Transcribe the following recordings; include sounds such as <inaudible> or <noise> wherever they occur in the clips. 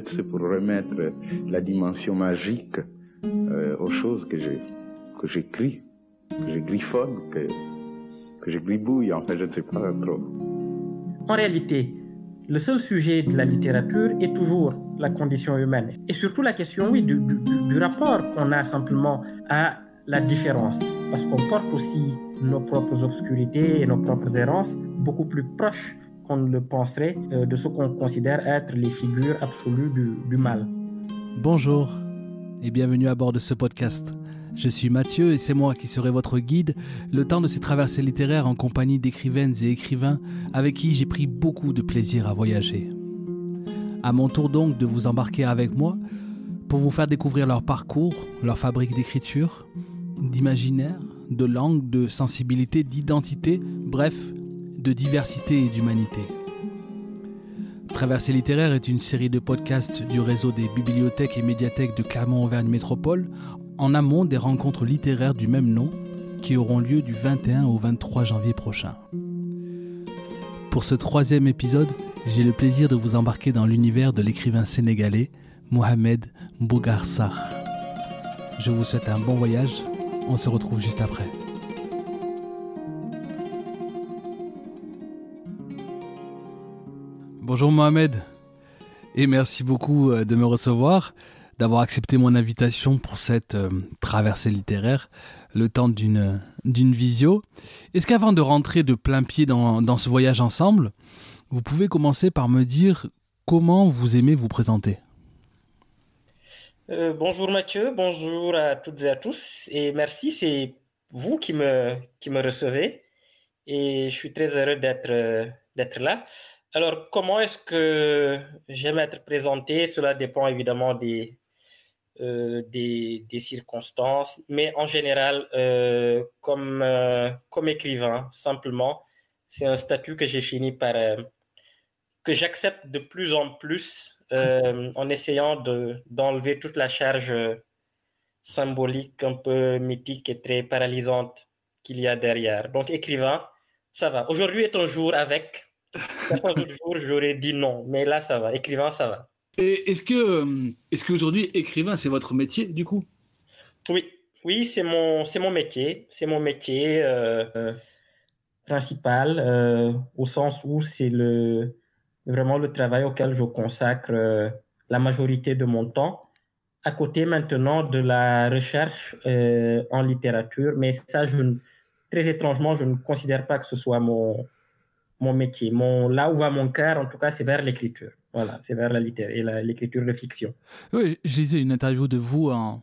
peut-être c'est pour remettre la dimension magique euh, aux choses que que j'écris, que je griffonne, que, que je gribouille. En fait, je ne sais pas trop. En réalité, le seul sujet de la littérature est toujours la condition humaine. Et surtout la question, oui, du, du rapport qu'on a simplement à la différence. Parce qu'on porte aussi nos propres obscurités et nos propres errances beaucoup plus proches qu'on le penserait euh, de ce qu'on considère être les figures absolues du, du mal. Bonjour et bienvenue à bord de ce podcast. Je suis Mathieu et c'est moi qui serai votre guide le temps de ces traversées littéraires en compagnie d'écrivaines et écrivains avec qui j'ai pris beaucoup de plaisir à voyager. À mon tour donc de vous embarquer avec moi pour vous faire découvrir leur parcours, leur fabrique d'écriture, d'imaginaire, de langue, de sensibilité, d'identité, bref, de diversité et d'humanité. Traversée littéraire est une série de podcasts du réseau des bibliothèques et médiathèques de Clermont-Auvergne Métropole en amont des rencontres littéraires du même nom qui auront lieu du 21 au 23 janvier prochain. Pour ce troisième épisode, j'ai le plaisir de vous embarquer dans l'univers de l'écrivain sénégalais Mohamed Bougar Je vous souhaite un bon voyage on se retrouve juste après. Bonjour Mohamed. Et merci beaucoup euh, de me recevoir, d'avoir accepté mon invitation pour cette euh, traversée littéraire, le temps d'une visio. Est-ce qu'avant de rentrer de plein pied dans, dans ce voyage ensemble, vous pouvez commencer par me dire comment vous aimez vous présenter? Euh, bonjour Mathieu, bonjour à toutes et à tous. Et merci, c'est vous qui me, qui me recevez. Et je suis très heureux d'être là. Alors, comment est-ce que j'aime être présenté? Cela dépend évidemment des, euh, circonstances, mais en général, euh, comme, comme écrivain, simplement, c'est un statut que j'ai fini par, que j'accepte de plus en plus euh, en essayant d'enlever toute la charge symbolique un peu mythique et très paralysante qu'il y a derrière. Donc écrivain, ça va. Aujourd'hui est un jour avec. <laughs> Jours, j'aurais dit non, mais là, ça va. Écrivain, ça va. Et est-ce que, euh, est-ce qu'aujourd'hui, écrivain, c'est votre métier, du coup? Oui, oui, c'est mon, c'est mon métier. C'est mon métier euh, principal, au sens où c'est le, vraiment le travail auquel je consacre euh, la majorité de mon temps, à côté maintenant de la recherche euh, en littérature. Mais ça, je, très étrangement, je ne considère pas que ce soit mon, mon métier. Mon, là où va mon cœur, en tout cas, c'est vers l'écriture. Voilà, c'est vers la l'écriture de fiction. Oui, j'ai lisé une interview de vous en,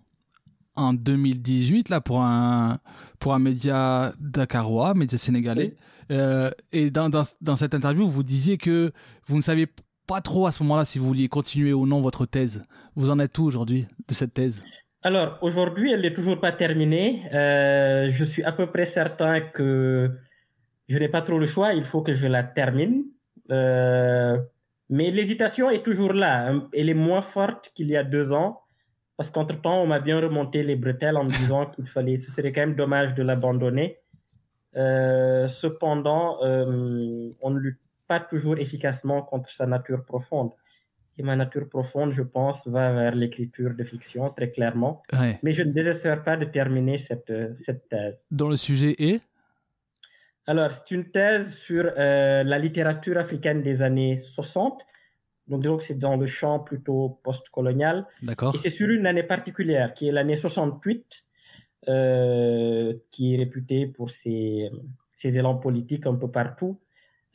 en 2018 là pour un pour un média dakarois, média sénégalais. Euh, et dans, dans, dans, cette interview, vous disiez que vous ne saviez pas trop à ce moment-là si vous vouliez continuer ou non votre thèse. Vous en êtes où aujourd'hui de cette thèse? Alors aujourd'hui, elle n'est toujours pas terminée. Euh, je suis à peu près certain que je n'ai pas trop le choix. Il faut que je la termine. Euh, mais l'hésitation est toujours là. Elle est moins forte qu'il y a deux ans. Parce qu'entre-temps, on m'a bien remonté les bretelles en me disant <laughs> qu'il fallait, ce serait quand même dommage de l'abandonner. Euh, cependant, euh, on ne lutte pas toujours efficacement contre sa nature profonde. Et ma nature profonde, je pense, va vers l'écriture de fiction, très clairement. Mais je ne désespère pas de terminer cette, cette thèse. Dont le sujet est? Alors, c'est une thèse sur euh, la littérature africaine des années 60 donc, disons que c'est dans le champ plutôt post-colonial. D'accord. Et c'est sur une année particulière, qui est l'année 68, euh, qui est réputée pour ses, ses, élans politiques un peu partout.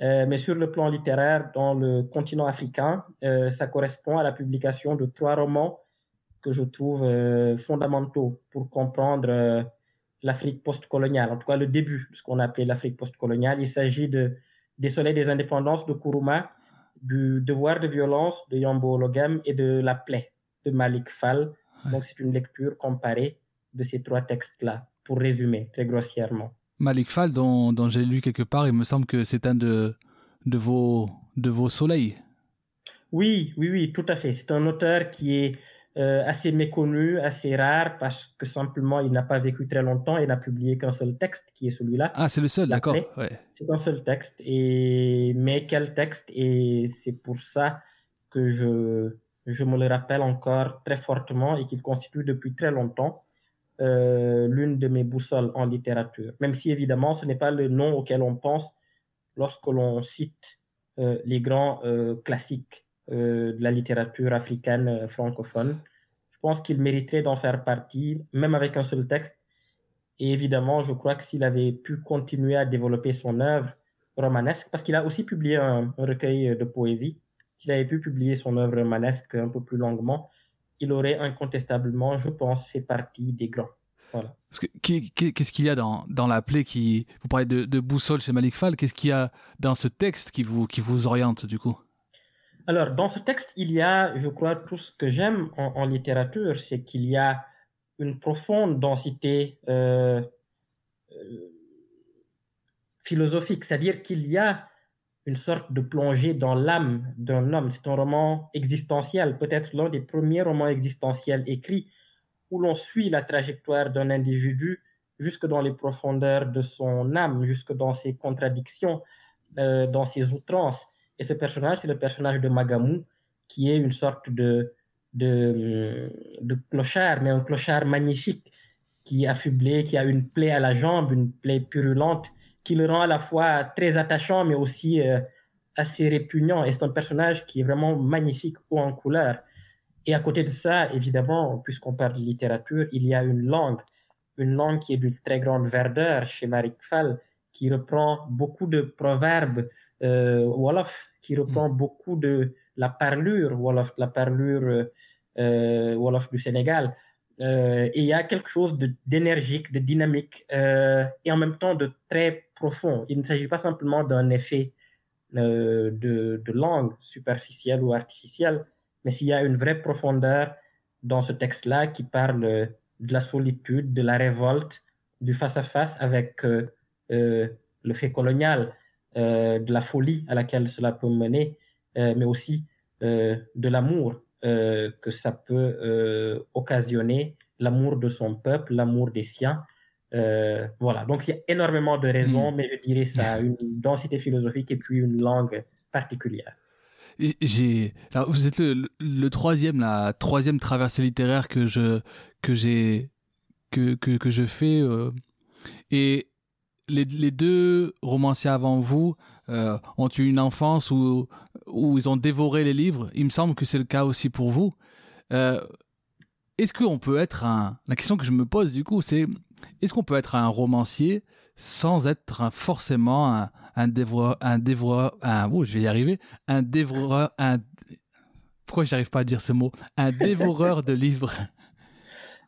Euh, mais sur le plan littéraire, dans le continent africain, ça correspond à la publication de trois romans que je trouve fondamentaux pour comprendre l'Afrique post-coloniale, en tout cas le début de ce qu'on appelait l'Afrique post-coloniale. Il s'agit de Des Soleils des Indépendances de Kourouma, du devoir de violence de Yambo Logam et de la plaie de Malik Fall. Donc c'est une lecture comparée de ces trois textes-là, pour résumer très grossièrement. Malik Fall, dont, dont j'ai lu quelque part, il me semble que c'est un de, de, vos, de vos soleils. Oui, oui, oui, tout à fait. C'est un auteur qui est euh, assez méconnu, assez rare, parce que simplement il n'a pas vécu très longtemps et n'a publié qu'un seul texte, qui est celui-là. Ah, c'est le seul, d'accord. Ouais. C'est un seul texte. Et... Mais quel texte? Et c'est pour ça que je je me le rappelle encore très fortement et qu'il constitue depuis très longtemps euh, l'une de mes boussoles en littérature. Même si évidemment ce n'est pas le nom auquel on pense lorsque l'on cite euh, les grands classiques de la littérature africaine francophone. Je pense qu'il mériterait d'en faire partie, même avec un seul texte. Et évidemment, je crois que s'il avait pu continuer à développer son œuvre romanesque, parce qu'il a aussi publié un recueil de poésie, s'il avait pu publier son œuvre manesque un peu plus longuement, il aurait incontestablement, je pense, fait partie des grands. Voilà. Qu'est-ce qu'il y a dans, dans la plaie qui... Vous parlez de, boussole chez Malik Fall, qu'est-ce qu'il y a dans ce texte qui vous, qui vous oriente du coup? Alors, dans ce texte, il y a, je crois, tout ce que j'aime en, littérature, c'est qu'il y a une profonde densité euh, euh, philosophique, c'est-à-dire qu'il y a une sorte de plongée dans l'âme d'un homme. C'est un roman existentiel, peut-être l'un des premiers romans existentiels écrits où l'on suit la trajectoire d'un individu jusque dans les profondeurs de son âme, jusque dans ses contradictions, euh, dans ses outrances. Et ce personnage, c'est le personnage de Magamou, qui est une sorte de, de, de clochard, mais un clochard magnifique, qui est affublé, qui a une plaie à la jambe, une plaie purulente, qui le rend à la fois très attachant, mais aussi euh, assez répugnant. Et c'est un personnage qui est vraiment magnifique, en couleur. Et à côté de ça, évidemment, puisqu'on parle de littérature, il y a une langue, une langue qui est d'une très grande verdeur chez Marik Fall, qui reprend beaucoup de proverbes euh, Wolof, qui reprend mm. beaucoup de la parlure Wolof, la parlure euh, Wolof du Sénégal. Euh, et il y a quelque chose d'énergique, de, dynamique euh, et en même temps de très profond. Il ne s'agit pas simplement d'un effet euh, de, de, langue superficielle ou artificielle, mais s'il y a une vraie profondeur dans ce texte-là qui parle de la solitude, de la révolte, du face-à-face avec le fait colonial, de la folie à laquelle cela peut mener, mais aussi de l'amour euh, que ça peut euh, occasionner l'amour de son peuple, l'amour des siens. Euh, voilà, donc il y a énormément de raisons, mm. mais je dirais ça, une densité philosophique et puis une langue particulière. J'ai, alors vous êtes le, troisième, la troisième traversée littéraire que je que j'ai que, que, que je fais et les, les, deux romanciers avant vous euh, ont eu une enfance où, où ils ont dévoré les livres. Il me semble que c'est le cas aussi pour vous. Euh, est-ce qu'on peut être un... La question que je me pose du coup, c'est est-ce qu'on peut être un romancier sans être forcément un, un dévoreur, un dévoreur, un, oh, je vais y arriver, un dévoreur, un, pourquoi j'arrive pas à dire ce mot, un <laughs> dévoreur de livres?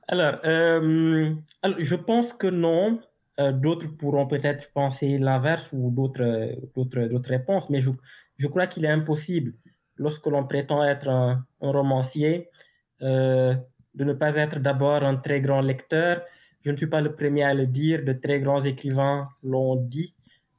Alors, euh, alors, je pense que non, d'autres pourront peut-être penser l'inverse ou d'autres, d'autres, d'autres réponses, mais je, je crois qu'il est impossible, lorsque l'on prétend être un, romancier, euh, de ne pas être d'abord un très grand lecteur. Je ne suis pas le premier à le dire, de très grands écrivains l'ont dit,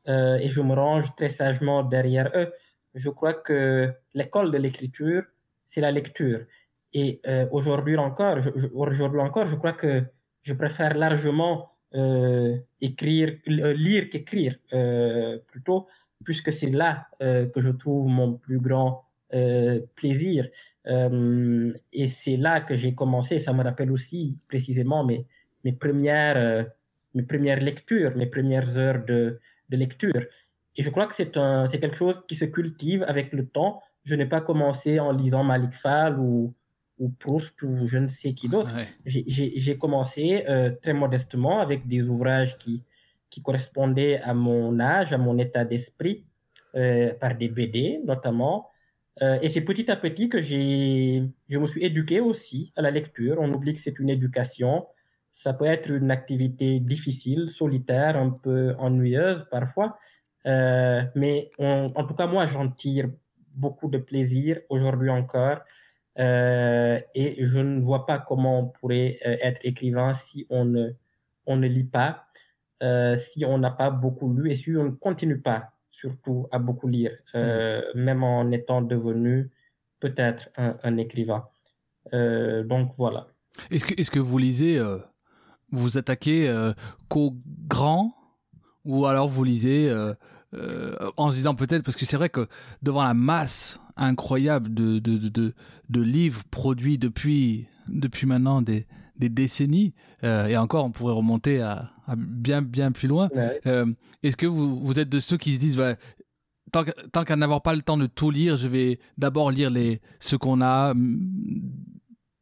euh, et je me range très sagement derrière eux. Je crois que l'école de l'écriture, c'est la lecture. Et aujourd'hui encore, aujourd'hui encore, je crois que je préfère largement euh, écrire, euh, lire qu'écrire euh, plutôt, puisque c'est là que je trouve mon plus grand plaisir. et c'est là que j'ai commencé. Ça me rappelle aussi précisément mes, mes, premières, mes premières lectures, mes premières heures de, de lecture. Et je crois que c'est quelque chose qui se cultive avec le temps. Je n'ai pas commencé en lisant Malik Fall ou, ou Proust ou je ne sais qui d'autre. J'ai commencé euh, très modestement avec des ouvrages qui, qui correspondaient à mon âge, à mon état d'esprit, euh, par des BD notamment. Euh, et c'est petit à petit que je me suis éduqué aussi à la lecture. On oublie que c'est une éducation. Ça peut être une activité difficile, solitaire, un peu ennuyeuse parfois. mais en tout cas, moi, j'en tire beaucoup de plaisir aujourd'hui encore. Euh, et je ne vois pas comment on pourrait euh, être écrivain si on ne, on ne lit pas, euh, si on n'a pas beaucoup lu et si on ne continue pas surtout à beaucoup lire, euh, mm. même en étant devenu peut-être un, un, écrivain. Donc voilà. Est-ce que, est-ce que vous lisez, vous attaquez qu'aux grands ou alors vous lisez en se disant peut-être, parce que c'est vrai que devant la masse incroyable de, de, de, de livres produits depuis, depuis maintenant des, des décennies, et encore on pourrait remonter à, bien, bien plus loin, est-ce que vous, vous êtes de ceux qui se disent, tant qu'à n'avoir pas le temps de tout lire, je vais d'abord lire les, ce qu'on a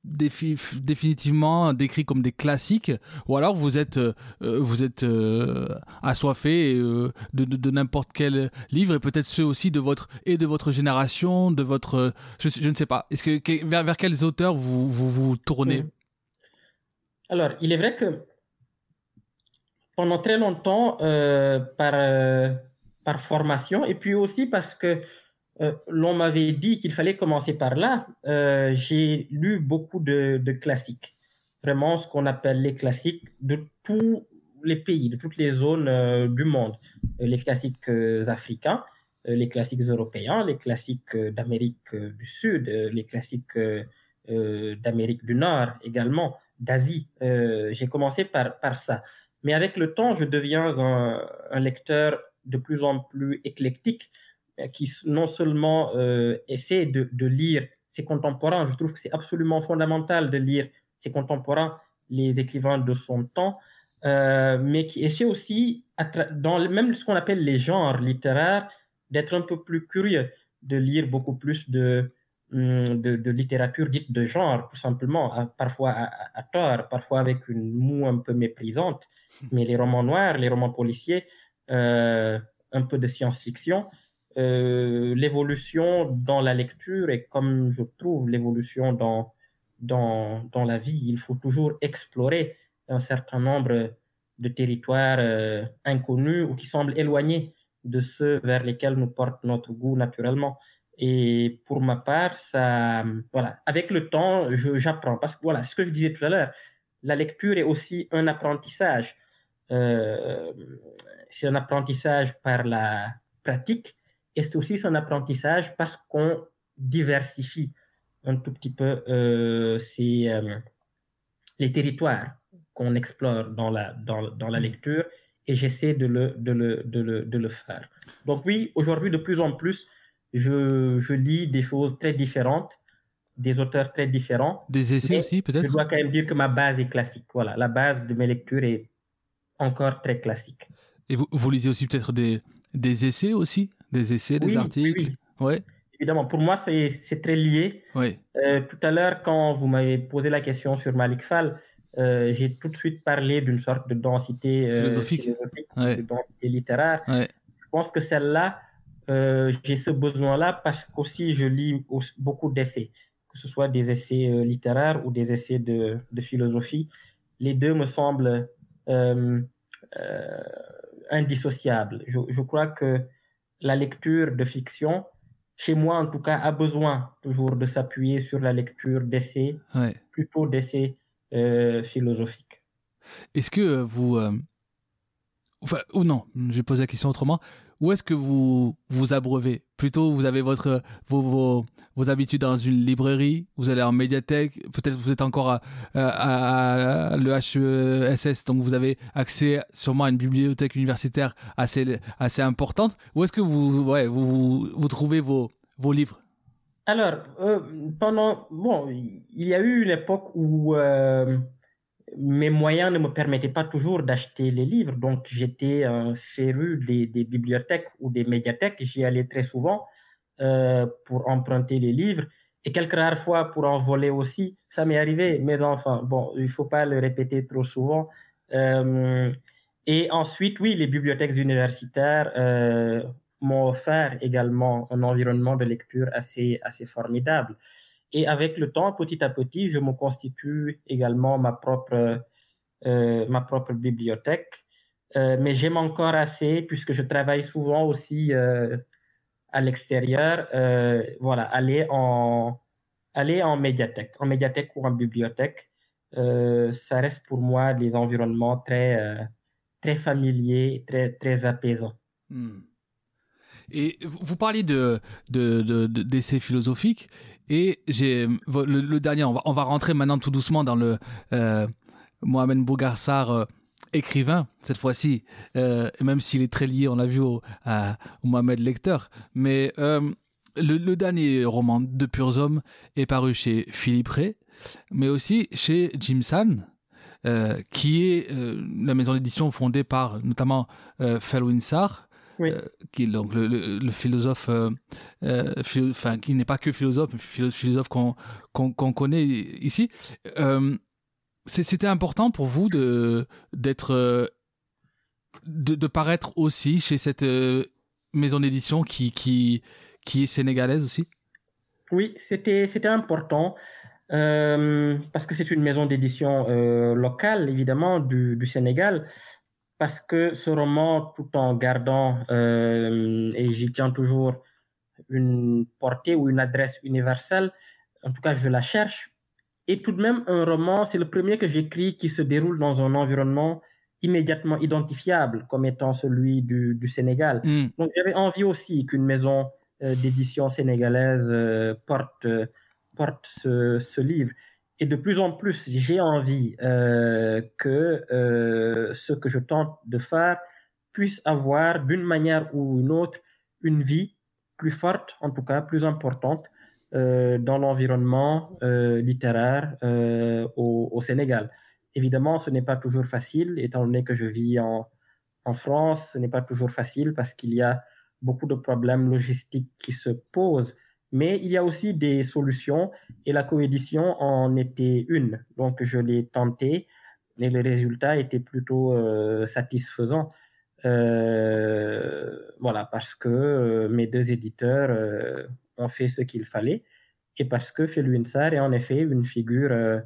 définitivement décrit comme des classiques, ou alors vous êtes, euh, vous êtes euh, assoiffé euh, de, de, n'importe quel livre, et peut-être ceux aussi de votre, et de votre génération, de votre... Je, ne sais pas. Que, vers, vers, quels auteurs vous vous, vous tournez? Alors, il est vrai que pendant très longtemps, par, par formation, et puis aussi parce que euh, l'on m'avait dit qu'il fallait commencer par là. Euh, j'ai lu beaucoup de, classiques, vraiment ce qu'on appelle les classiques de tous les pays, de toutes les zones euh, du monde. les classiques africains, les classiques européens, les classiques d'Amérique du Sud, les classiques d'Amérique du Nord également, d'Asie. j'ai commencé par, ça. Mais avec le temps, je deviens un lecteur de plus en plus éclectique qui non seulement euh, essaie de, de, lire ses contemporains, je trouve que c'est absolument fondamental de lire ses contemporains, les écrivains de son temps, euh, mais qui essaie aussi, dans même ce qu'on appelle les genres littéraires, d'être un peu plus curieux, de lire beaucoup plus de, hum, de, de littérature dite de genre, tout simplement, parfois à, tort, parfois avec une moue un peu méprisante, <laughs> mais les romans noirs, les romans policiers, euh, un peu de science-fiction, euh, l'évolution dans la lecture et comme je trouve l'évolution dans, dans, dans, la vie, il faut toujours explorer un certain nombre de territoires euh, inconnus ou qui semblent éloignés de ceux vers lesquels nous porte notre goût naturellement. Et pour ma part, ça, voilà, avec le temps, j'apprends. Parce que voilà, ce que je disais tout à l'heure, la lecture est aussi un apprentissage. Euh, c'est un apprentissage par la pratique, et c'est aussi son apprentissage parce qu'on diversifie un tout petit peu euh, euh, les territoires qu'on explore dans la, dans, dans la mm. lecture et j'essaie de le, de, le, de, le, de le faire. Donc oui, aujourd'hui, de plus en plus, je, je, lis des choses très différentes, des auteurs très différents. Des essais aussi, peut-être? Je dois quand même dire que ma base est classique. Voilà, la base de mes lectures est encore très classique. Et vous, vous lisez aussi peut-être des, des essais aussi? Des essais, des articles oui. Ouais. Évidemment, pour moi, c'est très lié. Oui. Euh, tout à l'heure, quand vous m'avez posé la question sur Malik Fall, euh, j'ai tout de suite parlé d'une sorte de densité euh, philosophique, de densité littéraire. Ouais. Je pense que celle-là, j'ai ce besoin-là parce qu'aussi je lis beaucoup d'essais, que ce soit des essais littéraires ou des essais de, de, philosophie. Les deux me semblent indissociables. Je, je crois que la lecture de fiction, chez moi en tout cas, a besoin toujours de s'appuyer sur la lecture d'essais, plutôt d'essais euh, philosophiques. Est-ce que vous... Euh, enfin, ou non, je vais poser la question autrement où est-ce que vous vous abreuvez Plutôt, vous avez votre, vos, vos, habitudes dans une librairie, vous allez en médiathèque, peut-être vous êtes encore à, à, le HESS, donc vous avez accès sûrement à une bibliothèque universitaire assez, assez importante. Où est-ce que vous, ouais, vous, vous, trouvez vos, vos livres? Alors, euh, pendant bon, il y a eu une époque où euh, mes moyens ne me permettaient pas toujours d'acheter les livres, donc j'étais un féru des, bibliothèques ou des médiathèques. J'y allais très souvent euh, pour emprunter les livres et quelques rares fois pour en voler aussi. Ça m'est arrivé, mes enfants. Bon, il faut pas le répéter trop souvent. Euh, et ensuite, oui, les bibliothèques universitaires euh, m'ont offert également un environnement de lecture assez, assez formidable. Et avec le temps, petit à petit, je me constitue également ma propre, euh, ma propre bibliothèque. Euh, mais j'aime encore assez, puisque je travaille souvent aussi euh, à l'extérieur, voilà, aller en, aller en médiathèque, en médiathèque ou en bibliothèque. Ça reste pour moi des environnements très, très familiers, très, très apaisants. Hmm. Et vous parliez de, de, d'essais philosophiques. Et j'ai le, dernier, on va, rentrer maintenant tout doucement dans le euh, Mohamed Bougarsar, euh, écrivain cette fois-ci, euh, même s'il est très lié, on l'a vu, au, Mohamed Lecteur. Mais euh, le, dernier roman de Purs Hommes est paru chez Philippe Ray, mais aussi chez Jim San, qui est la maison d'édition fondée par notamment Felwin Sarr. Qui est donc le, philosophe, enfin qui n'est pas que philosophe, mais philosophe qu'on connaît ici. C'était important pour vous de d'être euh, de, paraître aussi chez cette euh, maison d'édition qui, qui qui est sénégalaise aussi? Oui, c'était c'était important euh, parce que c'est une maison d'édition locale évidemment du, du, Sénégal parce que ce roman tout en gardant et j'y tiens toujours une portée ou une adresse universelle en tout cas je la cherche et tout de même, un roman, c'est le premier que j'écris qui se déroule dans un environnement immédiatement identifiable comme étant celui du, du Sénégal. Hmm. Donc j'avais envie aussi qu'une maison euh, d'édition sénégalaise euh, porte, euh, porte ce, ce, livre. Et de plus en plus, j'ai envie que ce que je tente de faire puisse avoir d'une manière ou une autre une vie plus forte, en tout cas plus importante, euh, dans l'environnement euh, littéraire euh, au, Sénégal. Évidemment, ce n'est pas toujours facile, étant donné que je vis en France, ce n'est pas toujours facile parce qu'il y a beaucoup de problèmes logistiques qui se posent, mais il y a aussi des solutions et la coédition en était une. Donc, je l'ai tenté et le résultat était plutôt euh, satisfaisant. Euh, voilà, parce que mes deux éditeurs ont fait ce qu'il fallait et parce que Sarr est en effet une figure euh,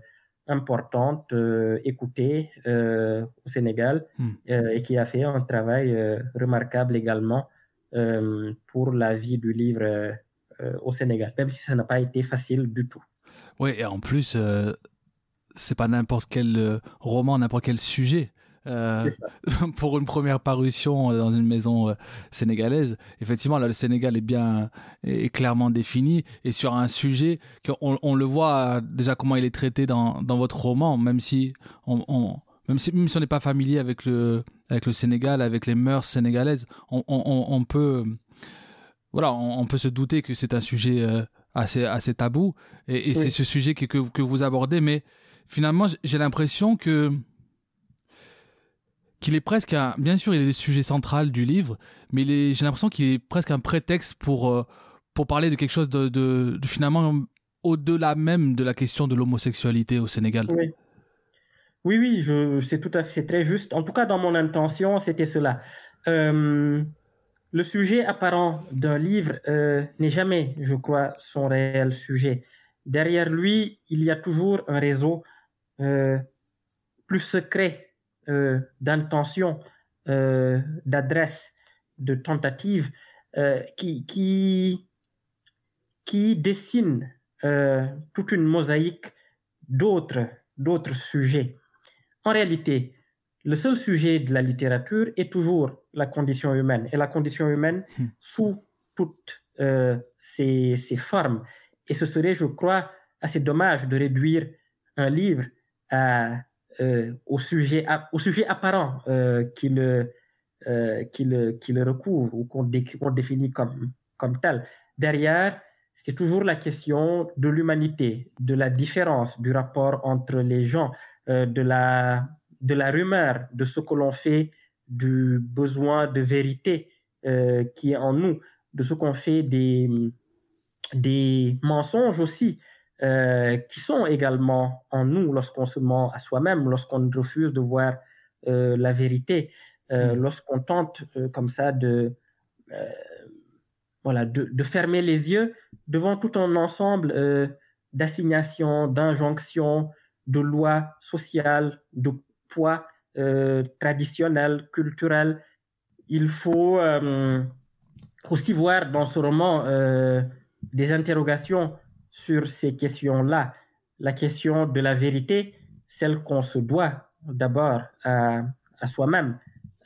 importante, euh, écoutée euh, au Sénégal hmm. et qui a fait un travail remarquable également pour la vie du livre au Sénégal, même si ça n'a pas été facile du tout. Oui, et en plus, c'est pas n'importe quel roman, n'importe quel sujet. Euh, <laughs> pour une première parution dans une maison euh, sénégalaise. Effectivement, là, le Sénégal est bien, est clairement défini et sur un sujet qu'on on le voit déjà comment il est traité dans, dans votre roman, même si on, même si, même si on n'est pas familier avec le, avec le Sénégal, avec les mœurs sénégalaises, on, on, on peut, voilà, on, peut se douter que c'est un sujet euh, assez, assez tabou et, c'est ce sujet que, que, que vous abordez, mais finalement, j'ai l'impression que qu'il est presque un, bien sûr il est le sujet central du livre mais j'ai l'impression qu'il est presque un prétexte pour euh, pour parler de quelque chose de, de, finalement au-delà même de la question de l'homosexualité au Sénégal. Oui. Oui, oui c'est tout à fait très juste. En tout cas dans mon intention c'était cela. Euh, le sujet apparent d'un livre euh, n'est jamais je crois son réel sujet derrière lui il y a toujours un réseau plus secret euh, d'intention, euh, d'adresse, de tentative euh, qui, qui, qui dessine toute une mosaïque d'autres, d'autres sujets. En réalité, le seul sujet de la littérature est toujours la condition humaine, et la condition humaine hmm. sous toutes ses, ses, formes. Et ce serait, je crois, assez dommage de réduire un livre à euh, au, sujet, au sujet apparent euh, qui, le, euh, qui, le, qui le recouvre ou qu'on définit comme, comme tel. Derrière, c'est toujours la question de l'humanité, de la différence, du rapport entre les gens, de, la, de la rumeur, de ce que l'on fait du besoin de vérité qui est en nous, de ce qu'on fait des, des mensonges aussi, euh, qui sont également en nous lorsqu'on se ment à soi-même, lorsqu'on refuse de voir euh, la vérité, euh, hmm. lorsqu'on tente comme ça de, voilà, de, de, fermer les yeux devant tout un ensemble d'assignations, d'injonctions, de lois sociales, de poids traditionnels, culturels. Il faut aussi voir dans ce roman des interrogations sur ces questions-là. La question de la vérité, celle qu'on se doit d'abord à, soi-même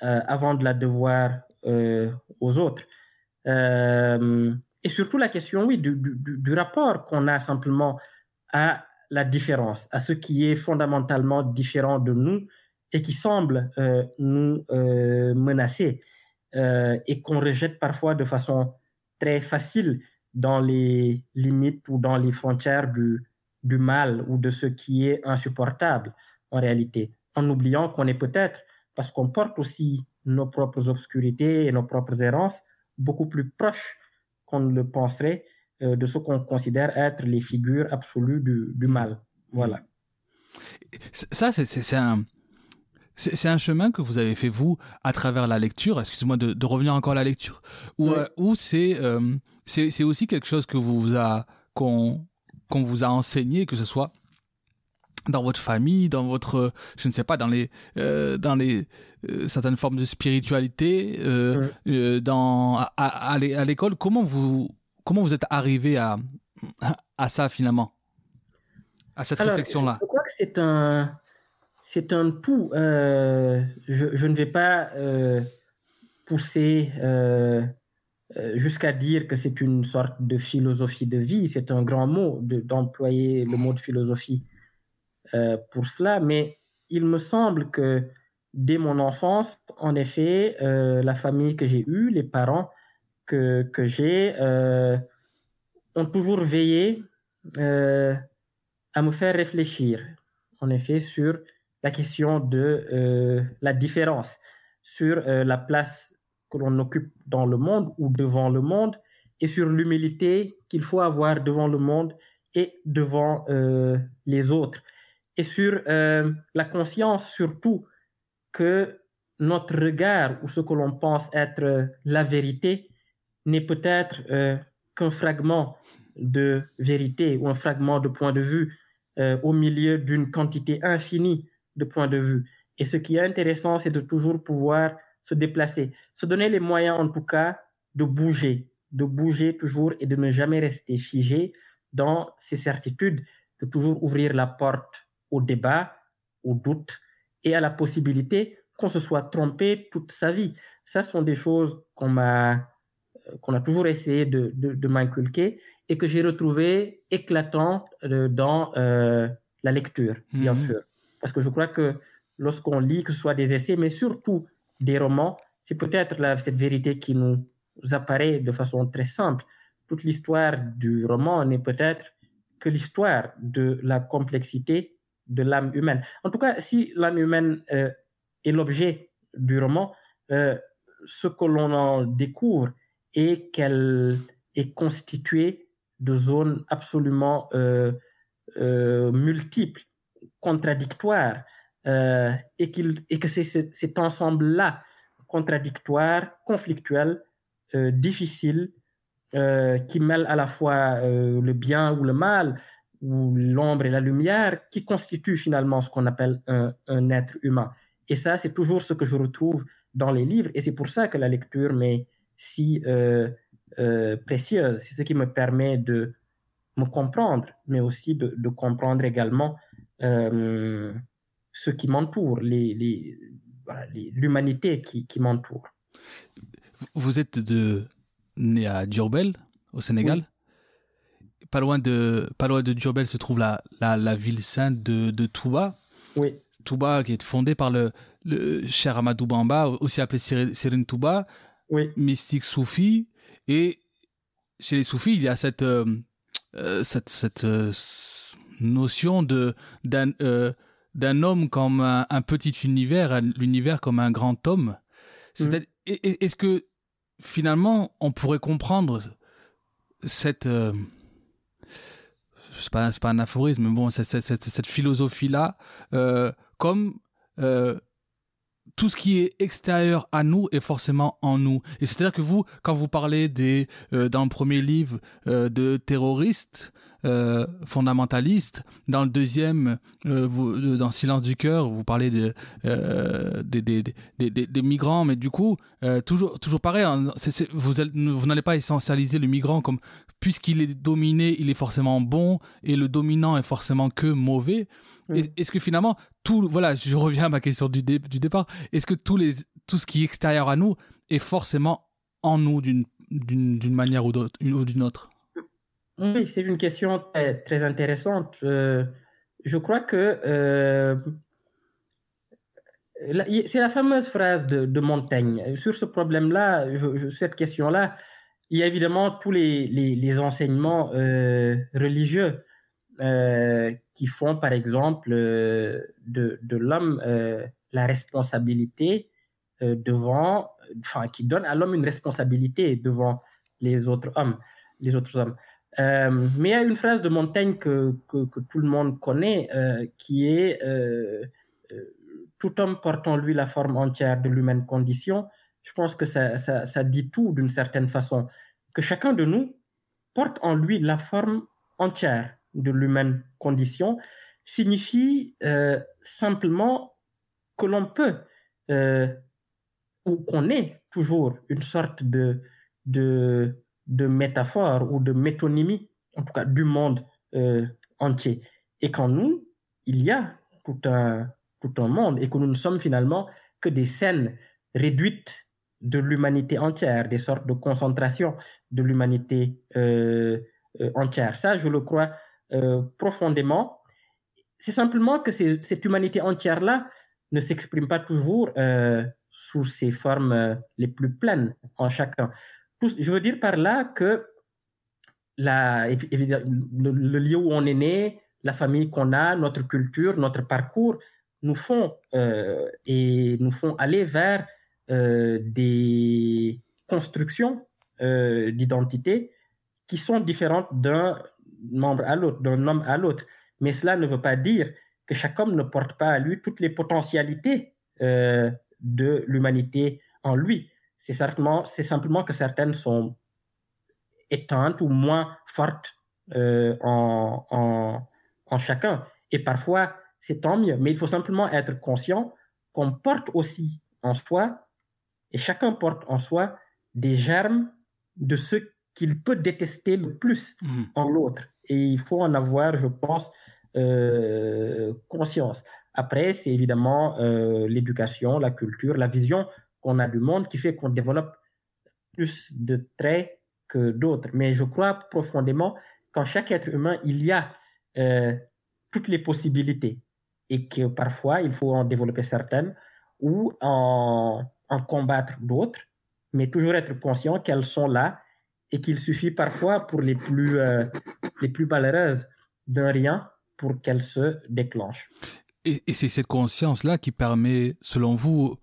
euh, avant de la devoir euh, aux autres. Euh, et surtout la question, oui, du rapport qu'on a simplement à la différence, à ce qui est fondamentalement différent de nous et qui semblent nous menacer et qu'on rejette parfois de façon très facile dans les limites ou dans les frontières du, du mal ou de ce qui est insupportable en réalité, en oubliant qu'on est peut-être, parce qu'on porte aussi nos propres obscurités et nos propres errances, beaucoup plus proches qu'on ne le penserait euh, de ce qu'on considère être les figures absolues du, du mal. Voilà. Ça, c'est un... C'est un chemin que vous avez fait, vous, à travers la lecture, excusez-moi de, de, revenir encore à la lecture, ou oui. euh, c'est aussi quelque chose que vous a, qu'on vous a enseigné, que ce soit dans votre famille, dans votre, je ne sais pas, dans les, euh, dans les euh, certaines formes de spiritualité, euh, ouais. dans à, à, à l'école. Comment vous comment vous êtes arrivé à à ça finalement, à cette réflexion-là? Je crois que c'est un c'est un tout. je, je, ne vais pas pousser jusqu'à dire que c'est une sorte de philosophie de vie. C'est un grand mot d'employer de, le mot de philosophie euh, pour cela, mais il me semble que dès mon enfance, en effet, euh, la famille que j'ai eue, les parents que, que j'ai, euh, ont toujours veillé à me faire réfléchir, en effet, sur la question de la différence, sur la place que l'on occupe dans le monde ou devant le monde, et sur l'humilité qu'il faut avoir devant le monde et devant euh, les autres, et sur euh, la conscience surtout que notre regard ou ce que l'on pense être la vérité n'est peut-être euh, qu'un fragment de vérité ou un fragment de point de vue euh, au milieu d'une quantité infinie de points de vue. Et ce qui est intéressant, c'est de toujours pouvoir se déplacer, se donner les moyens en tout cas de bouger, de bouger toujours et de ne jamais rester figé dans ses certitudes, de toujours ouvrir la porte au débat, au doute et à la possibilité qu'on se soit trompé toute sa vie. Ça sont des choses qu'on m'a qu'on a toujours essayé de, de, de m'inculquer et que j'ai retrouvé éclatantes dans euh, la lecture, bien mmh. sûr. Parce que je crois que lorsqu'on lit, que ce soit des essais, mais surtout des romans, c'est peut-être cette vérité qui nous apparaît de façon très simple. Toute l'histoire du roman n'est peut-être que l'histoire de la complexité de l'âme humaine. En tout cas, si l'âme humaine euh, est l'objet du roman, euh, ce que l'on en découvre est qu'elle est constituée de zones absolument euh, multiples, contradictoires, euh, et, qu'il, et que c'est cet ensemble-là, contradictoire, conflictuel, euh, difficile, euh, qui mêle à la fois euh, le bien ou le mal, ou l'ombre et la lumière, qui constitue finalement ce qu'on appelle un, un, être humain. Et ça, c'est toujours ce que je retrouve dans les livres, et c'est pour ça que la lecture m'est si précieuse. C'est ce qui me permet de me comprendre, mais aussi de comprendre également ce qui m'entoure, les, les, l'humanité qui, qui m'entoure. Vous êtes de, né à Djurbel, au Sénégal. Oui. Pas, loin de, pas loin de Djurbel se trouve la, la, la ville sainte de, de Touba. Oui. Touba qui est fondée par le, le cher Amadou Bamba, aussi appelé Serine Touba, oui. mystique soufi. Et chez les soufis, il y a cette, euh, cette, cette euh, notion de, d'un, euh, d'un homme comme un, un, petit univers, l'univers comme un grand homme. Mmh. Est-ce que finalement on pourrait comprendre cette euh, c'est pas, pas un aphorisme, mais bon, cette, cette, cette philosophie-là euh, comme euh, tout ce qui est extérieur à nous est forcément en nous. Et c'est-à-dire que vous, quand vous parlez des, euh, dans le premier livre de terroristes, euh, fondamentaliste. Dans le deuxième, euh, vous, euh, dans Silence du cœur, vous parlez de, euh, des, des, des, des, migrants, mais du coup, toujours, toujours pareil, hein, c est, c est, vous, vous n'allez pas essentialiser le migrant comme puisqu'il est dominé, il est forcément bon et le dominant est forcément que mauvais. Est-ce que finalement, tout, voilà, je reviens à ma question du, dé, du départ, est-ce que tous les, tout ce qui est extérieur à nous est forcément en nous d'une manière ou d'une autre? Oui, c'est une question très, très intéressante. Euh, je crois que euh, c'est la fameuse phrase de, Montaigne. Sur ce problème-là, cette question-là, il y a évidemment tous les, les, enseignements euh, religieux qui font, par exemple, de, de l'homme la responsabilité devant, enfin, qui donne à l'homme une responsabilité devant les autres hommes, les autres hommes. Mais il y a une phrase de Montaigne que, que, tout le monde connaît, qui est tout homme porte en lui la forme entière de l'humaine condition, je pense que ça, ça, dit tout d'une certaine façon. Que chacun de nous porte en lui la forme entière de l'humaine condition signifie euh, simplement que l'on peut euh, ou qu'on est toujours une sorte de, de, de, métaphore ou de métonymie, en tout cas du monde euh, entier. Et qu'en nous, il y a tout un, tout un monde et que nous ne sommes finalement que des scènes réduites de l'humanité entière, des sortes de concentration de l'humanité euh, euh, entière. Ça, je le crois profondément. C'est simplement que cette humanité entière-là ne s'exprime pas toujours sous ses formes les plus pleines en chacun. Je veux dire par là que le lieu où on est né, la famille qu'on a, notre culture, notre parcours, nous font euh, et nous font aller vers euh, des constructions euh, d'identité qui sont différentes d'un membre à l'autre, d'un homme à l'autre. Mais cela ne veut pas dire que chaque homme ne porte pas à lui toutes les potentialités de l'humanité en lui. C'est simplement, c'est simplement que certaines sont éteintes ou moins fortes en, en, en chacun. Et parfois, c'est tant mieux. Mais il faut simplement être conscient qu'on porte aussi en soi, et chacun porte en soi, des germes de ce qu'il peut détester le plus mmh. en l'autre. Et il faut en avoir, je pense, euh, conscience. Après, c'est évidemment euh, l'éducation, la culture, la vision qu'on a du monde qui fait qu'on développe plus de traits que d'autres. Mais je crois profondément qu'en chaque être humain, il y a euh, toutes les possibilités et que parfois il faut en développer certaines ou en, combattre d'autres, mais toujours être conscient qu'elles sont là et qu'il suffit parfois pour les plus, euh, plus malheureuses d'un rien pour qu'elles se déclenchent. Et c'est cette conscience-là qui permet, selon vous,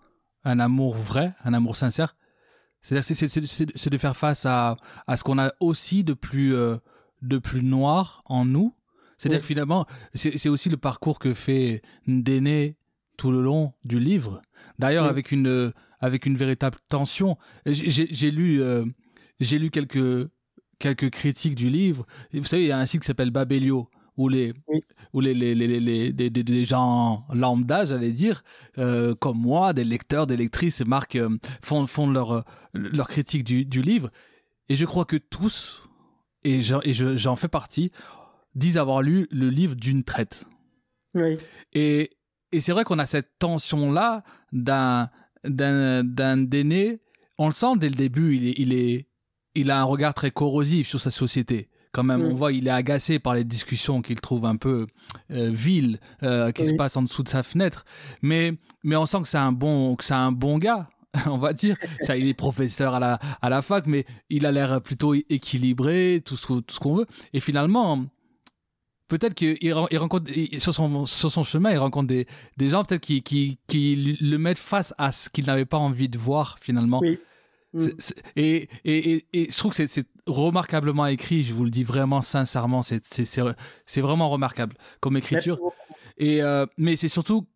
un amour vrai, un amour sincère C'est-à-dire c'est de faire face à, à ce qu'on a aussi de plus, euh, de plus noir en nous c'est-à-dire que finalement, c'est aussi le parcours que fait Ndéné tout le long du livre. D'ailleurs, avec une avec une véritable tension. J'ai lu euh, j'ai lu quelques quelques critiques du livre. Vous savez, il y a un site qui s'appelle Babelio où les où les les, les, les, gens lambda, j'allais dire, euh, comme moi, des lecteurs, des lectrices, marquent euh, font font leur leur critique du, du livre. Et je crois que tous et j'en fais partie, disent avoir lu le livre d'une traite. Oui. Et, et c'est vrai qu'on a cette tension-là d'un, d'aîné. On le sent dès le début, il est, il est, il a un regard très corrosif sur sa société. Quand même, on voit, il est agacé par les discussions qu'il trouve un peu euh, viles, euh, qui se passent en dessous de sa fenêtre. Mais, mais on sent que c'est un bon, que c'est un bon gars. <laughs> on va dire. Ça, il est professeur à la, à la fac, mais il a l'air plutôt équilibré, tout ce, tout ce qu'on veut. Et finalement, peut-être qu'il il rencontre sur son sur son chemin, il rencontre des des gens peut-être qui, qui qui le mettent face à ce qu'il n'avait pas envie de voir finalement. Oui. Et, et, et, je trouve que c'est remarquablement écrit, je vous le dis vraiment sincèrement, c'est vraiment remarquable comme écriture. Et euh, mais c'est surtout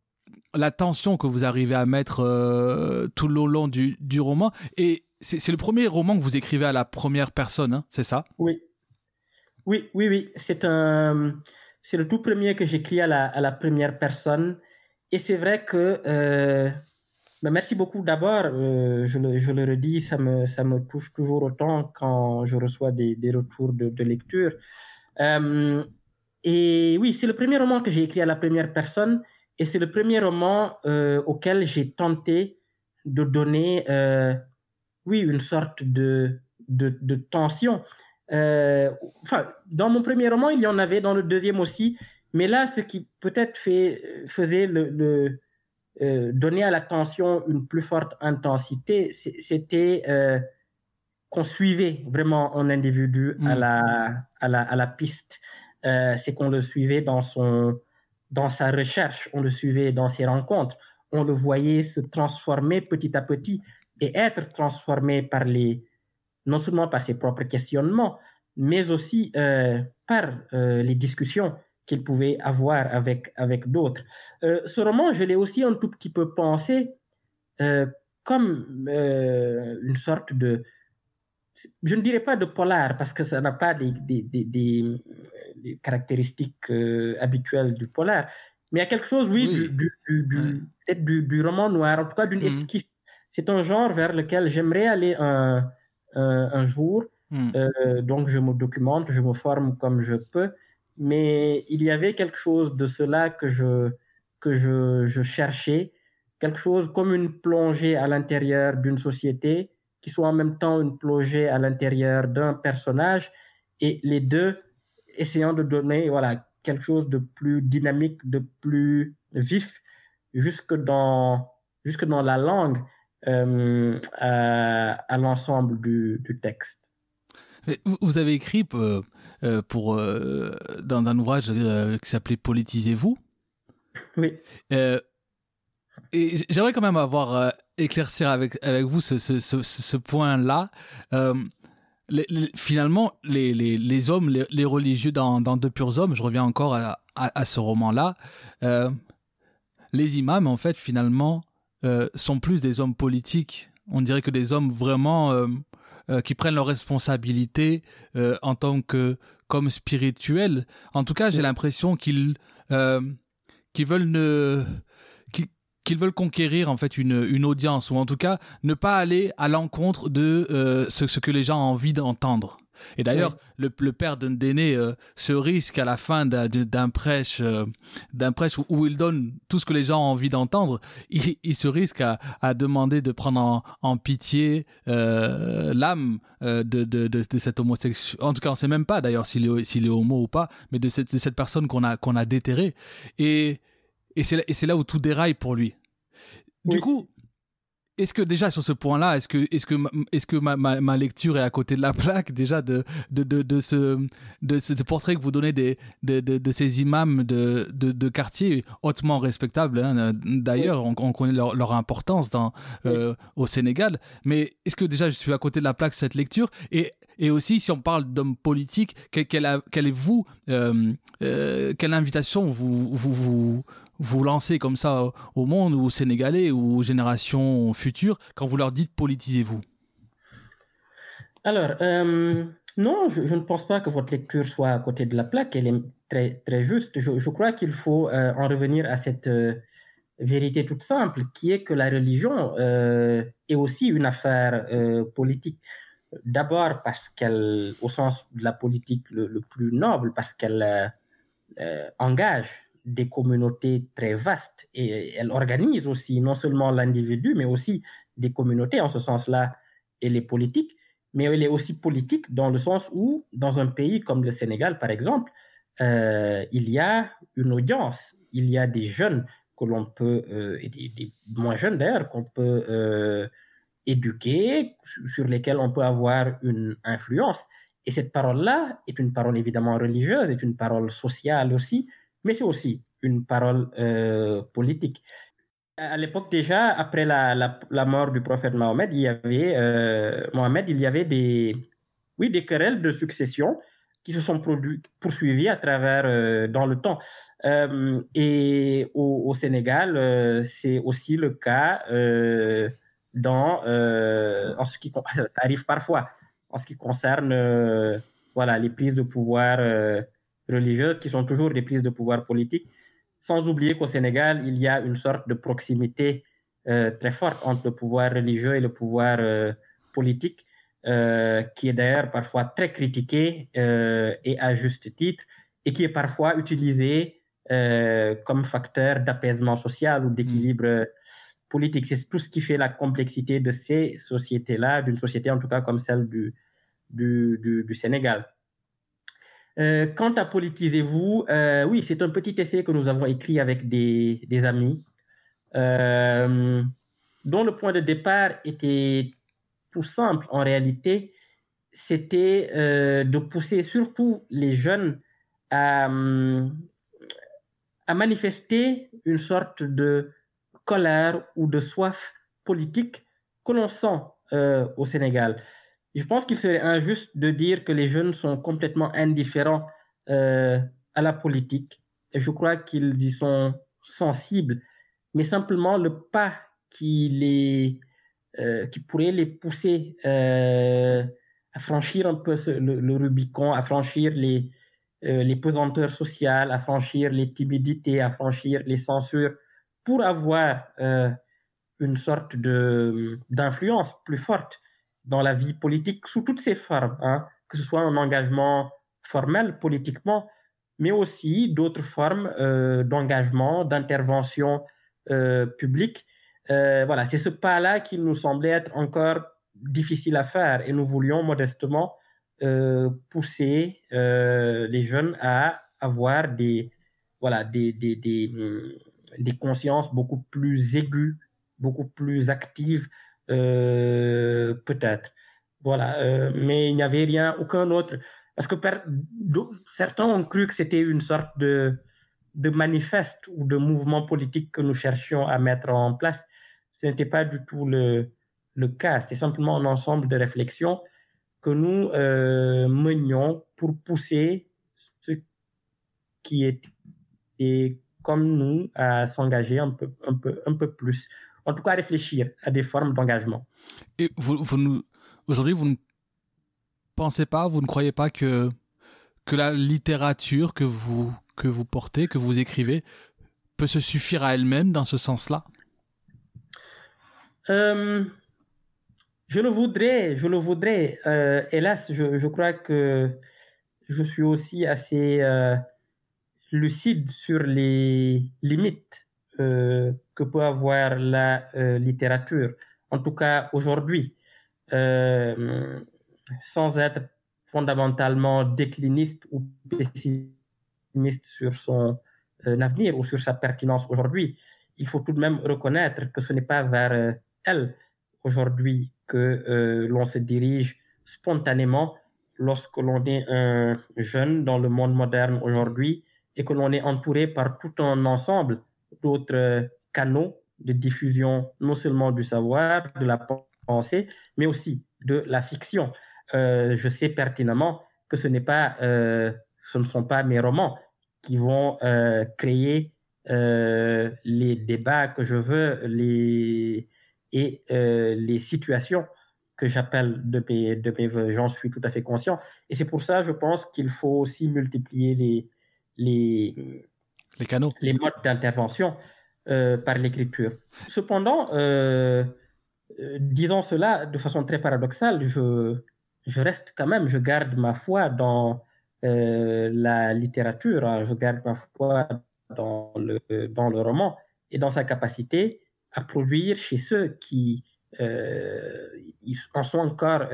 la tension que vous arrivez à mettre euh, tout le long du, du roman. Et c'est le premier roman que vous écrivez à la première personne, hein, c'est ça? Oui, oui, oui, oui. C'est un, c'est le tout premier que j'écris à la, à la première personne. Et c'est vrai que, euh, ben merci beaucoup d'abord. Euh, je, le, redis, ça me, ça me touche toujours autant quand je reçois des, des retours de, lecture. Euh, et oui, c'est le premier roman que j'ai écrit à la première personne. Et c'est le premier roman euh, auquel j'ai tenté de donner, oui, une sorte de, de, de tension. Enfin, dans mon premier roman, il y en avait, dans le deuxième aussi. Mais là, ce qui peut-être faisait le, donner à l'attention une plus forte intensité, c'était qu'on suivait vraiment un individu à, mm. la, à, la, à la piste. C'est qu'on le suivait dans, son, dans sa recherche, on le suivait dans ses rencontres, on le voyait se transformer petit à petit et être transformé par les, non seulement par ses propres questionnements, mais aussi euh, par euh, les discussions qu'il pouvait avoir avec, avec d'autres. Euh, ce roman, je l'ai aussi un tout petit peu pensé comme une sorte de, je ne dirais pas de polar, parce que ça n'a pas des, des, des, caractéristiques habituelles du polar, mais il y a quelque chose, oui, Du, du, peut-être du, roman noir, en tout cas d'une mmh. esquisse. C'est un genre vers lequel j'aimerais aller un, un jour. Euh, donc, je me documente, je me forme comme je peux. Mais il y avait quelque chose de cela que je, que je, je cherchais, quelque chose comme une plongée à l'intérieur d'une société, qui soit en même temps une plongée à l'intérieur d'un personnage, et les deux essayant de donner voilà, quelque chose de plus dynamique, de plus vif, jusque dans, jusque dans la langue euh, à, à l'ensemble du, du texte. Vous avez écrit euh, euh, pour, euh, dans un ouvrage qui s'appelait Politisez-vous? Oui. et j'aimerais quand même avoir éclaircir avec, avec vous ce, ce, ce, ce point-là. finalement, les, les, les hommes, les, religieux dans, dans De Purs Hommes, je reviens encore à, à, à ce roman-là, les imams, en fait, finalement, sont plus des hommes politiques. On dirait que des hommes vraiment euh, qui prennent leurs responsabilités euh, en tant que comme spirituels. En tout cas, j'ai l'impression qu'ils euh, qu'ils veulent ne qu'ils veulent conquérir en fait une, une audience ou en tout cas ne pas aller à l'encontre de ce, ce, que les gens ont envie d'entendre. Et d'ailleurs, le, le, père d'un euh, se risque à la fin d'un prêche, euh, d'un prêche où, il donne tout ce que les gens ont envie d'entendre. Il, il, se risque à, à, demander de prendre en, en pitié euh, l'âme euh, de, de, de, de, cet homosexuel. En tout cas, on ne sait même pas d'ailleurs s'il est, homo ou pas, mais de cette, personne qu'on a, qu'on a déterrée. Et, et c'est là où tout déraille pour lui. Du coup, est-ce que déjà sur ce point-là, est-ce que, est-ce que, est-ce que ma, ma, ma, lecture est à côté de la plaque déjà de, de, de, de ce, de ce portrait que vous donnez des, de, de, de ces imams de, de, quartier hautement respectables hein, D'ailleurs, on, on, connaît leur, leur importance dans, euh, au Sénégal. Mais est-ce que déjà je suis à côté de la plaque cette lecture? Et, et aussi, si on parle d'hommes politiques, quelle, quelle, quelle est vous, euh, euh, quelle invitation vous, vous, vous vous lancez comme ça au monde ou aux Sénégalais ou aux générations futures quand vous leur dites politisez-vous? Alors, euh, non, je, ne pense pas que votre lecture soit à côté de la plaque. Elle est très, très juste. Je, crois qu'il faut euh, en revenir à cette euh, vérité toute simple qui est que la religion est aussi une affaire politique. D'abord parce qu'elle, au sens de la politique le, plus noble, parce qu'elle engage des communautés très vastes et elle organise aussi non seulement l'individu, mais aussi des communautés. En ce sens-là, elle est politique, mais elle est aussi politique dans le sens où, dans un pays comme le Sénégal, par exemple, euh, il y a une audience, il y a des jeunes que l'on peut, euh, et des, moins jeunes d'ailleurs, qu'on peut euh, éduquer, sur lesquels on peut avoir une influence. Et cette parole-là est une parole évidemment religieuse, est une parole sociale aussi, mais c'est aussi une parole euh, politique. À l'époque déjà, après la, la, mort du prophète Mohammed, il y avait euh, il y avait des, oui, des querelles de succession qui se sont poursuivies à travers euh, dans le temps. Euh, et au, au Sénégal, c'est aussi le cas dans en ce qui <laughs> arrive parfois en ce qui concerne voilà les prises de pouvoir religieuses qui sont toujours des prises de pouvoir politique, sans oublier qu'au Sénégal, il y a une sorte de proximité euh, très forte entre le pouvoir religieux et le pouvoir euh, politique, euh, qui est d'ailleurs parfois très critiqué et à juste titre, et qui est parfois utilisé comme facteur d'apaisement social ou d'équilibre mmh. politique. C'est tout ce qui fait la complexité de ces sociétés-là, d'une société en tout cas comme celle du, du, du, du Sénégal. Euh, quant à Politisez-vous, euh, oui, c'est un petit essai que nous avons écrit avec des, amis dont le point de départ était tout simple en réalité, c'était de pousser surtout les jeunes à, à manifester une sorte de colère ou de soif politique que l'on sent euh, au Sénégal. Je pense qu'il serait injuste de dire que les jeunes sont complètement indifférents euh, à la politique. Et je crois qu'ils y sont sensibles. Mais simplement le pas qui, les, euh, qui pourrait les pousser à franchir un peu le, le, Rubicon, à franchir les, les pesanteurs sociales, à franchir les timidités, à franchir les censures, pour avoir une sorte de d'influence plus forte dans la vie politique sous toutes ses formes, hein, que ce soit un engagement formel politiquement, mais aussi d'autres formes euh, d'engagement, d'intervention euh, publique. Euh, voilà, c'est ce pas-là qui nous semblait être encore difficile à faire et nous voulions modestement pousser les jeunes à avoir des, voilà, des, des, des, des consciences beaucoup plus aiguës beaucoup plus active, euh, peut-être. Voilà, euh, mais il n'y avait rien, aucun autre. Parce que certains ont cru que c'était une sorte de, de manifeste ou de mouvement politique que nous cherchions à mettre en place. Ce n'était pas du tout le, le cas. C'était simplement un ensemble de réflexions que nous euh, menions pour pousser ceux qui étaient comme nous à s'engager un peu, un, peu, un peu plus en tout cas réfléchir à des formes d'engagement. Et vous, vous aujourd'hui, vous ne pensez pas, vous ne croyez pas que, que la littérature que vous, que vous portez, que vous écrivez, peut se suffire à elle-même dans ce sens-là? Euh, Je le voudrais, je le voudrais. Euh, hélas, je, je, crois que je suis aussi assez euh, lucide sur les limites que peut avoir la euh, littérature, en tout cas aujourd'hui, euh, sans être fondamentalement décliniste ou pessimiste sur son avenir ou sur sa pertinence aujourd'hui. Il faut tout de même reconnaître que ce n'est pas vers elle aujourd'hui que l'on se dirige spontanément lorsque l'on est un jeune dans le monde moderne aujourd'hui et que l'on est entouré par tout un ensemble d'autres canaux de diffusion non seulement du savoir, de la pensée, mais aussi de la fiction. Euh, je sais pertinemment que ce n'est pas, euh, ce ne sont pas mes romans qui vont euh, créer les débats que je veux, les et les situations que j'appelle de mes, de mes voeux. J'en suis tout à fait conscient. Et c'est pour ça, je pense qu'il faut aussi multiplier les, les, les modes d'intervention. Euh, par l'écriture. Cependant, euh, euh, disons cela de façon très paradoxale, je, reste quand même, je garde ma foi dans la littérature, hein. je garde ma foi dans le, dans le roman et dans sa capacité à produire chez ceux qui en sont encore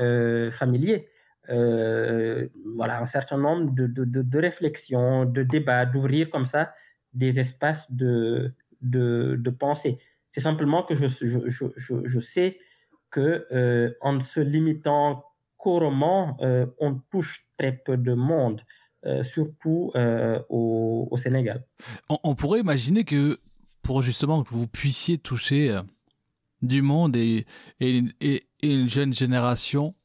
familiers. voilà, un certain nombre de, de, de réflexions, de débats, d'ouvrir comme ça des espaces de, de, penser. C'est simplement que je, je, je, je sais que euh, en se limitant qu'au roman, euh, on touche très peu de monde, euh, surtout au, au, Sénégal. On, pourrait imaginer que pour justement que vous puissiez toucher du monde et, et, et, une jeune génération,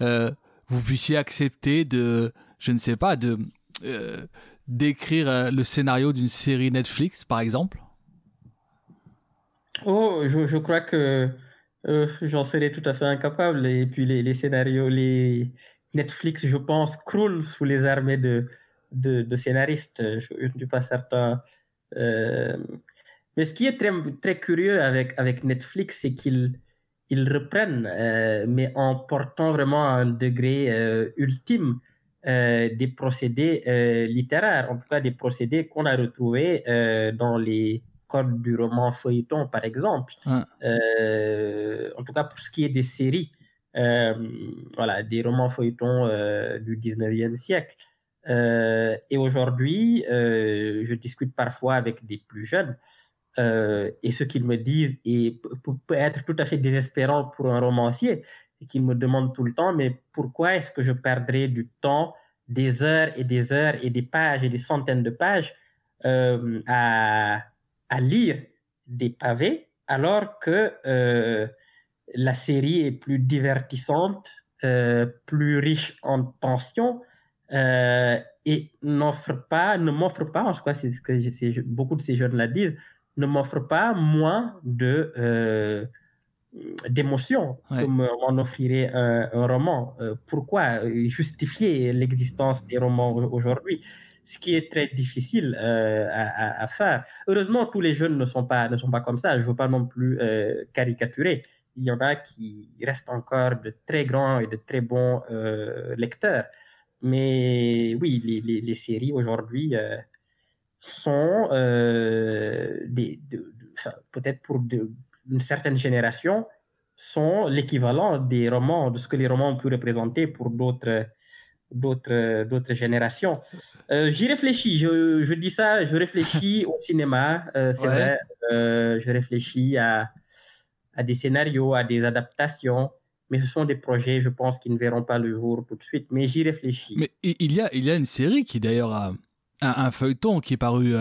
vous puissiez accepter de, je ne sais pas, de d'écrire le scénario d'une série Netflix, par exemple? Oh, je, crois que euh, j'en serais tout à fait incapable. Et puis les, scénarios, les Netflix, je pense, croulent sous les armées de, de, scénaristes. Je ne suis pas certain. Euh... Mais ce qui est très, très curieux avec, avec Netflix, c'est qu'ils ils reprennent, euh, mais en portant vraiment un degré euh, ultime euh, des procédés euh, littéraires, en tout cas des procédés qu'on a retrouvés dans les code du roman feuilleton, par exemple. Euh, en tout cas, pour ce qui est des séries, euh, voilà, des romans feuilletons euh, du 19e siècle. et aujourd'hui, je discute parfois avec des plus jeunes et ce qu'ils me disent et peut être tout à fait désespérant pour un romancier, qu'ils me demandent tout le temps, mais pourquoi est-ce que je perdrais du temps, des heures et des heures et des pages et des centaines de pages à, à lire des pavés alors que euh, la série est plus divertissante, euh, plus riche en tension euh, et n'offre pas, ne m'offre pas, en tout cas c'est ce que beaucoup de ces jeunes la disent, ne m'offre pas moins de d'émotions comme on offrirait un, un roman. pourquoi justifier l'existence des romans aujourd'hui? Ce qui est très difficile euh, à, faire. Heureusement, tous les jeunes ne sont pas, ne sont pas comme ça. Je ne veux pas non plus euh, caricaturer. Il y en a qui restent encore de très grands et de très bons euh, lecteurs. Mais oui, les, les, séries aujourd'hui sont des, peut-être pour une certaine génération, sont l'équivalent des romans, de ce que les romans ont pu représenter pour d'autres d'autres d'autres générations. Euh, j'y réfléchis. Je, je, dis ça, je réfléchis <laughs> au cinéma, euh, c'est vrai. Euh, je réfléchis à, à des scénarios, à des adaptations. Mais ce sont des projets, je pense, qui ne verront pas le jour tout de suite. Mais j'y réfléchis. Mais il y a, il y a une série qui, d'ailleurs, a un, feuilleton qui est paru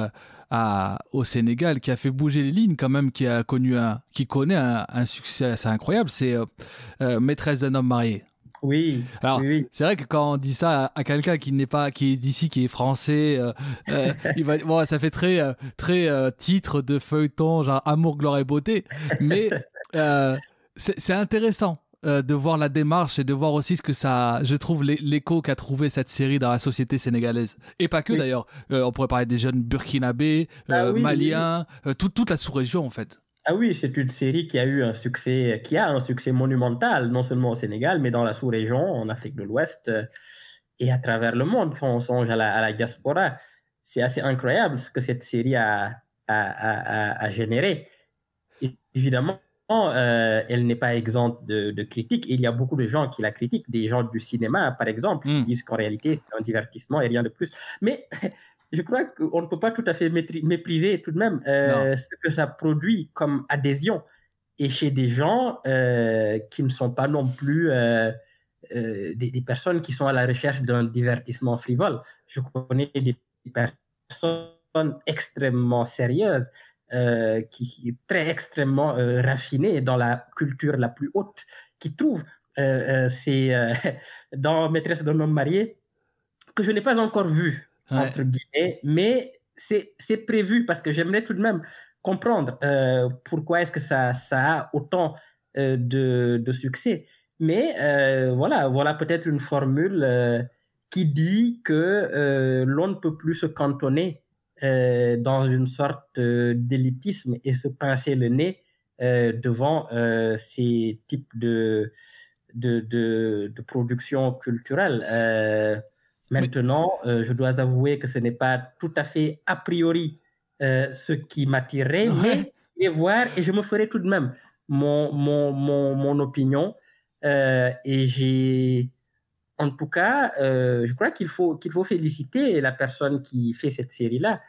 à, au Sénégal, qui a fait bouger les lignes quand même, qui a connu un, qui connaît un, un succès assez incroyable. C'est Maîtresse d'un homme marié. Oui. Alors, c'est vrai que quand on dit ça à, quelqu'un qui n'est pas, qui est d'ici, qui est français, euh, euh, <laughs> il va, bon, ça fait très, euh, très titre de feuilleton, genre amour, gloire et beauté. Mais c'est intéressant. De voir la démarche et de voir aussi ce que ça, je trouve l'écho qu'a trouvé cette série dans la société sénégalaise. Et pas que d'ailleurs. on pourrait parler des jeunes burkinabés, ah maliens, toute la sous-région en fait. Ah oui, c'est une série qui a eu un succès, qui a un succès monumental, non seulement au Sénégal, mais dans la sous-région, en Afrique de l'Ouest euh, et à travers le monde. Quand on songe à la, diaspora, c'est assez incroyable ce que cette série a, a, généré. évidemment, euh, elle n'est pas exempte de, critiques. Il y a beaucoup de gens qui la critiquent, des gens du cinéma, par exemple, qui hmm. disent qu'en réalité, c'est un divertissement et rien de plus. Mais <laughs> je crois qu'on ne peut pas tout à fait mépriser tout de même euh, ce que ça produit comme adhésion. Et chez des gens euh, qui ne sont pas non plus des, personnes qui sont à la recherche d'un divertissement frivole. Je connais des personnes extrêmement sérieuses, qui sont très extrêmement raffinées dans la culture la plus haute, qui trouvent c'est <laughs> dans Maîtresse d'un homme marié que je n'ai pas encore vu entre guillemets, mais c'est prévu parce que j'aimerais tout de même comprendre euh, pourquoi est-ce que ça, ça a autant euh, de, de, succès. Mais euh, voilà, voilà peut-être une formule qui dit que l'on ne peut plus se cantonner dans une sorte d'élitisme et se pincer le nez devant ces types de, de, de, de production culturelle. Maintenant, euh, je dois avouer que ce n'est pas tout à fait a priori euh, ce qui m'attirait, mais et voir et je me ferai tout de même mon, mon, mon, mon opinion. Euh, et j'ai, en tout cas, je crois qu'il faut, qu'il faut féliciter la personne qui fait cette série-là.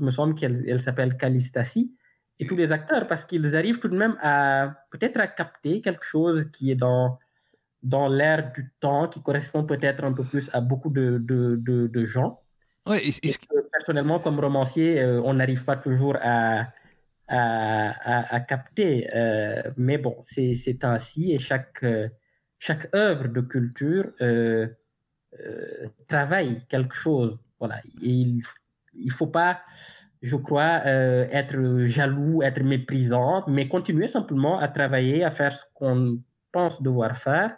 Il me semble qu'elle elle, s'appelle Calistasi et tous les acteurs parce qu'ils arrivent tout de même à peut-être à capter quelque chose qui est dans dans l'ère du temps qui correspond peut-être un peu plus à beaucoup de, de, de, gens. Ouais, personnellement, comme romancier, euh, on n'arrive pas toujours à, à, à, capter. Euh, mais bon, c'est ainsi et chaque, euh, chaque œuvre de culture travaille quelque chose. Voilà. Et il ne faut pas, je crois, être jaloux, être méprisant, mais continuer simplement à travailler, à faire ce qu'on pense devoir faire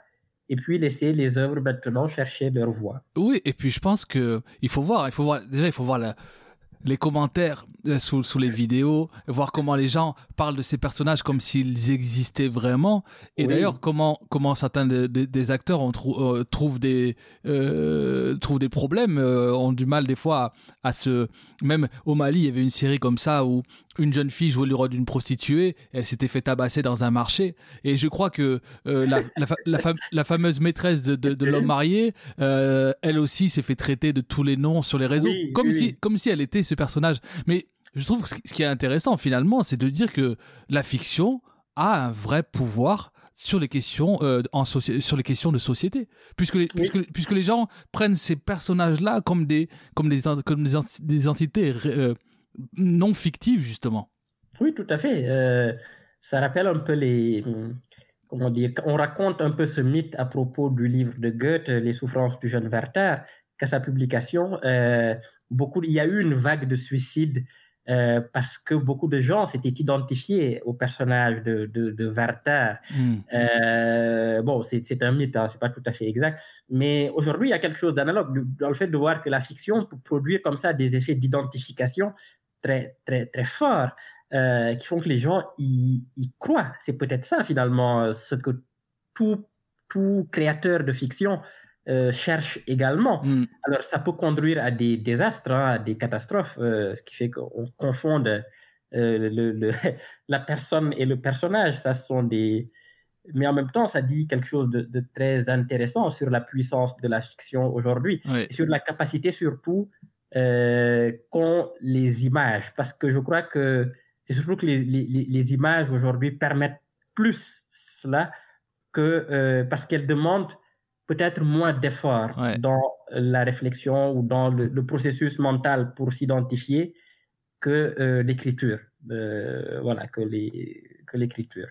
et puis laisser les œuvres maintenant chercher leur voie. Oui, et puis je pense que il faut voir, il faut voir déjà il faut voir la, les commentaires euh, sous, sous, les vidéos, voir comment les gens parlent de ces personnages comme s'ils existaient vraiment. Et d'ailleurs, comment, comment certains des acteurs ont euh, trouvent, des, euh, trouvent des problèmes, ont du mal des fois à, à, se... Même au Mali, il y avait une série comme ça où une jeune fille jouait le rôle d'une prostituée, elle s'était fait tabasser dans un marché. Et je crois que la, la, la, fameuse maîtresse de, de, l'homme marié, elle aussi s'est fait traiter de tous les noms sur les réseaux, comme, Si, comme si elle était ce personnage. Mais Je trouve que ce qui est intéressant finalement, c'est de dire que la fiction a un vrai pouvoir sur les questions euh, en sur les questions de société puisque les, puisque, puisque les gens prennent ces personnages là comme des comme des comme des, entités euh, non fictives justement oui tout à fait euh, ça rappelle un peu les comment dire on raconte un peu ce mythe à propos du livre de Goethe les souffrances du jeune Werther qu'à sa publication beaucoup il y a eu une vague de suicides euh, parce que beaucoup de gens s'étaient identifiés au personnage de, de, de Werther. Hmm. Euh, bon, c'est un mythe, hein, c'est pas tout à fait exact, mais aujourd'hui, il y a quelque chose d'analogue dans le fait de voir que la fiction peut produire comme ça des effets d'identification très, très, très forts euh, qui font que les gens y, y croient. C'est peut-être ça, finalement, ce que tout, tout créateur de fiction euh, cherche également. Mm. Alors, ça peut conduire à des désastres, hein, à des catastrophes, euh, ce qui fait qu'on confonde euh, le, <laughs> la personne et le personnage. Ça sont des... Mais en même temps, ça dit quelque chose de, très intéressant sur la puissance de la fiction aujourd'hui, sur la capacité surtout qu'ont les images. Parce que je crois que c'est surtout que les, les, les images aujourd'hui permettent plus cela que parce qu'elles demandent peut-être moins d'efforts dans la réflexion ou dans le, processus mental pour s'identifier que euh, l'écriture. Euh, voilà, que l'écriture.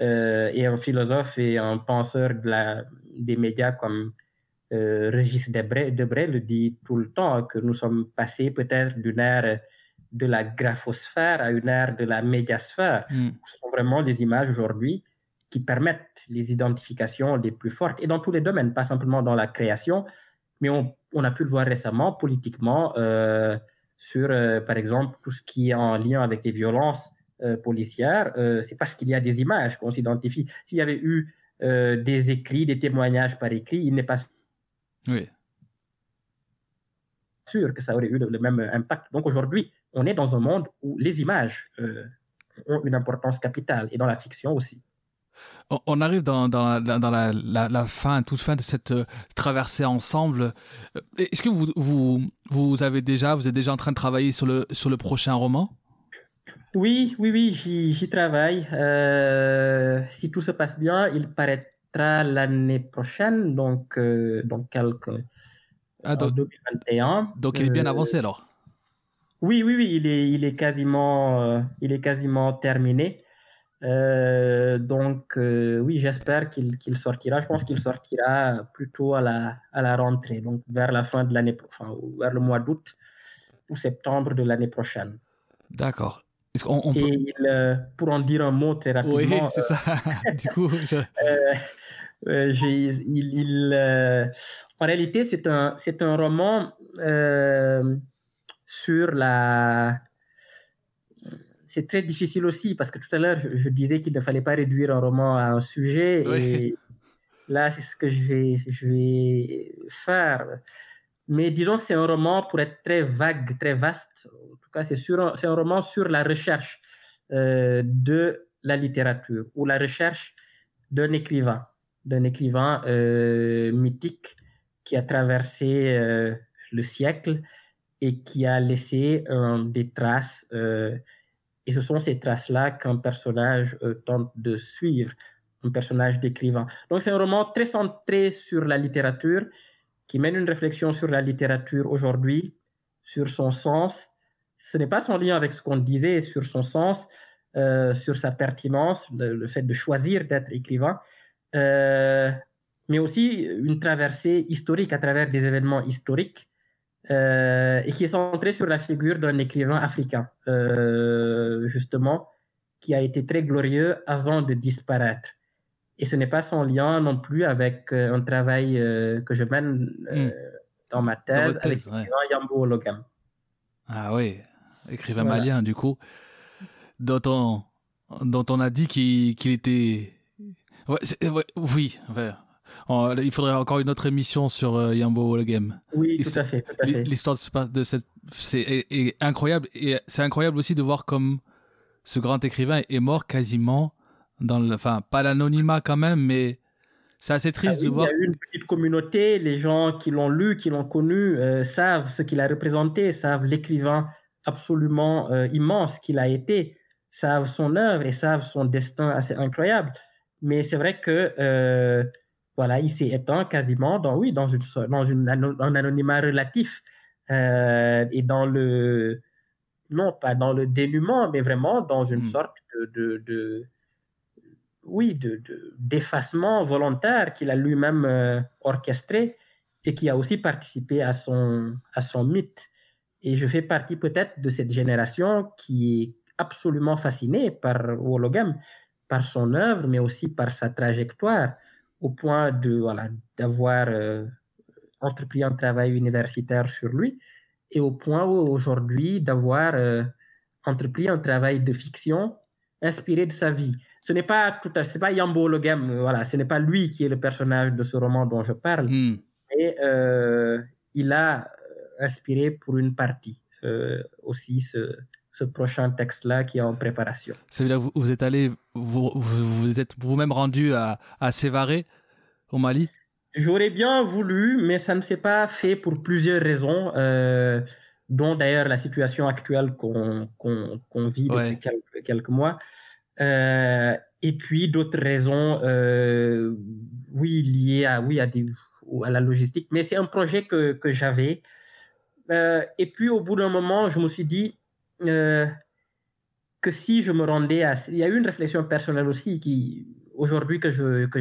Euh, et un philosophe et un penseur de la, des médias comme Régis Debray, Debray le dit tout le temps, que nous sommes passés peut-être d'une ère de la graphosphère à une ère de la médiasphère. Mm. Ce sont vraiment des images aujourd'hui qui permettent les identifications les plus fortes, et dans tous les domaines, pas simplement dans la création, mais on, on a pu le voir récemment politiquement euh, sur, euh, par exemple, tout ce qui est en lien avec les violences euh, policières. Euh, c'est parce qu'il y a des images qu'on s'identifie. S'il y avait eu euh, des écrits, des témoignages par écrit, il n'est pas oui. sûr que ça aurait eu le, le même impact. Donc aujourd'hui, on est dans un monde où les images ont une importance capitale, et dans la fiction aussi. On arrive dans, dans, la, dans la, la, fin, toute fin de cette euh, traversée ensemble. Euh, est-ce que vous, vous, vous avez déjà, vous êtes déjà en train de travailler sur le, sur le prochain roman? Oui, oui, oui, j'y travaille. Euh, si tout se passe bien, il paraîtra l'année prochaine, donc dans quelques. Ah, donc, 2021. Donc il est bien avancé alors Oui, oui, oui, il est, il est, quasiment, il est quasiment terminé. Euh, donc, euh, oui, j'espère qu'il sortira. Je pense qu'il sortira plutôt à la, à la rentrée, donc vers la fin de l'année, enfin, vers le mois d'août ou septembre de l'année prochaine. D'accord. Et euh, pour en dire un mot très rapidement. Oui, c'est ça. <laughs> du coup, <laughs> il, en réalité, c'est un, un roman sur la c'est très difficile aussi parce que tout à l'heure, je, disais qu'il ne fallait pas réduire un roman à un sujet. Et <laughs> là, c'est ce que je vais, je vais faire. Mais disons que c'est un roman pour être très vague, très vaste. En tout cas, c'est, c'est un roman sur la recherche euh, de la littérature ou la recherche d'un écrivain, d'un écrivain euh, mythique qui a traversé euh, le siècle et qui a laissé des traces et ce sont ces traces-là qu'un personnage euh, tente de suivre, un personnage d'écrivain. Donc c'est un roman très centré sur la littérature, qui mène une réflexion sur la littérature aujourd'hui, sur son sens. Ce n'est pas son lien avec ce qu'on disait sur son sens, euh, sur sa pertinence, le, fait de choisir d'être écrivain, euh, mais aussi une traversée historique à travers des événements historiques euh, et qui est centré sur la figure d'un écrivain africain, euh, justement, qui a été très glorieux avant de disparaître. Et ce n'est pas sans lien non plus avec euh, un travail euh, que je mène euh, hmm. dans ma thèse, avec ouais. Yambo Ologam. Ah oui, écrivain voilà. malien du coup, dont on, dont on a dit qu'il qu était... Ouais, ouais, oui, il faudrait encore une autre émission sur euh, Yambo Game. Oui, tout à fait. L'histoire de cette, c'est incroyable et c'est incroyable aussi de voir comme ce grand écrivain est mort quasiment dans le, enfin pas l'anonymat quand même, mais c'est assez triste ah, de voir. Il y a eu une petite communauté, les gens qui l'ont lu, qui l'ont connu, euh, savent ce qu'il a représenté, savent l'écrivain absolument immense qu'il a été savent son œuvre et savent son destin assez incroyable. Mais c'est vrai que voilà, il s'est éteint quasiment dans, oui, dans, une, dans une, un anonymat relatif et dans le, non pas dans le dénuement, mais vraiment dans une hmm. sorte de, de, oui, de, d'effacement volontaire qu'il a lui-même euh, orchestré et qui a aussi participé à son, à son mythe. Et je fais partie peut-être de cette génération qui est absolument fascinée par Wologam, par son œuvre, mais aussi par sa trajectoire, au point de voilà d'avoir euh, entrepris un travail universitaire sur lui et au point où aujourd'hui d'avoir euh, entrepris un travail de fiction inspiré de sa vie. Ce n'est pas tout à, c'est pas Yambo le game, voilà, ce n'est pas lui qui est le personnage de ce roman dont je parle, hmm. et euh, il a euh, inspiré pour une partie aussi ce, ce prochain texte-là qui est en préparation. Ça veut dire que vous, êtes allé, vous, vous, êtes vous-même rendu à, à Sévaré, au Mali? J'aurais bien voulu, mais ça ne s'est pas fait pour plusieurs raisons, euh, dont d'ailleurs la situation actuelle qu'on vit depuis quelques, mois. Euh, et puis d'autres raisons, euh, oui, liées à, oui, à, des, à la logistique. Mais c'est un projet que, que j'avais. et puis au bout d'un moment, je me suis dit que si je me rendais à... Il y a eu une réflexion personnelle aussi qui, aujourd'hui, que j'ai, que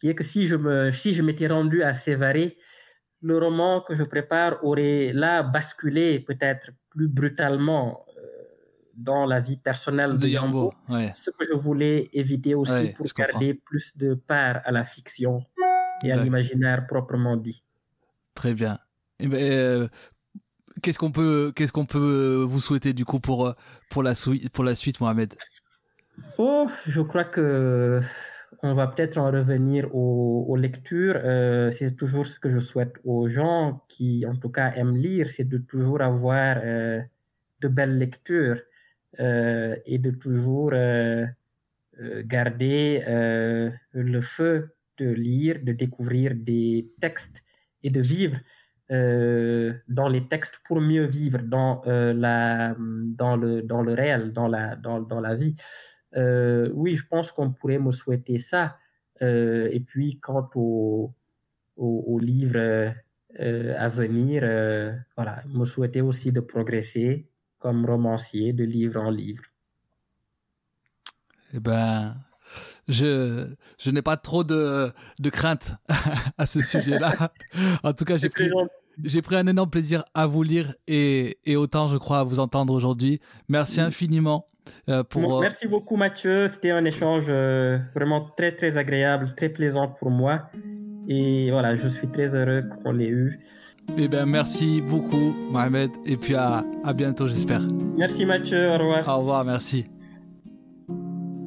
qui est que si je me, si je m'étais rendu à Sévaré, le roman que je prépare aurait là basculé peut-être plus brutalement euh, dans la vie personnelle de, Yambo, ce que je voulais éviter aussi pour garder plus de part à la fiction et à l'imaginaire proprement dit. Très bien. Eh ben, euh, qu'est-ce qu'on peut, qu'est-ce qu'on peut vous souhaiter du coup pour suite, pour la suite, Mohamed? Oh, je crois que on va peut-être en revenir aux, lectures. Euh, c'est toujours ce que je souhaite aux gens qui, en tout cas, aiment lire, c'est de toujours avoir euh, de belles lectures euh, et de toujours garder le feu de lire, de découvrir des textes et de vivre dans les textes pour mieux vivre dans, la, dans, le, dans le réel, dans la, dans, dans la vie. Euh, oui, je pense qu'on pourrait me souhaiter ça. Euh, et puis, quant au, au, livre euh, à venir, voilà, me souhaiter aussi de progresser comme romancier de livre en livre. Eh ben, je, je n'ai pas trop de, de crainte <laughs> à ce sujet-là. en tout cas, j'ai pris, j'ai pris un énorme plaisir à vous lire et, et autant, je crois, à vous entendre aujourd'hui. Merci infiniment. Euh, pour... Euh, merci beaucoup Mathieu, c'était un échange euh, vraiment très très agréable, très plaisant pour moi. Et voilà, je suis très heureux qu'on l'ait eu. Eh bien, merci beaucoup Mohamed et puis à, à bientôt j'espère. Merci Mathieu, au revoir. Au revoir, merci.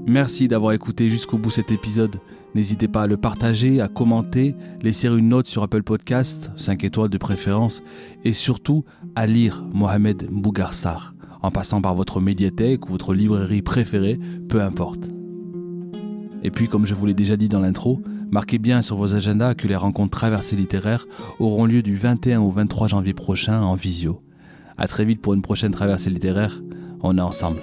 Merci d'avoir écouté jusqu'au bout cet épisode. N'hésitez pas à le partager, à commenter, laisser une note sur Apple Podcast, 5 étoiles de préférence, et surtout à lire Mohamed Bougarsar en passant par votre médiathèque ou votre librairie préférée, peu importe. Et puis, comme je vous l'ai déjà dit dans l'intro, marquez bien sur vos agendas que les rencontres traversées littéraires auront lieu du 21 au 23 janvier prochain en visio. A très vite pour une prochaine traversée littéraire. On est ensemble.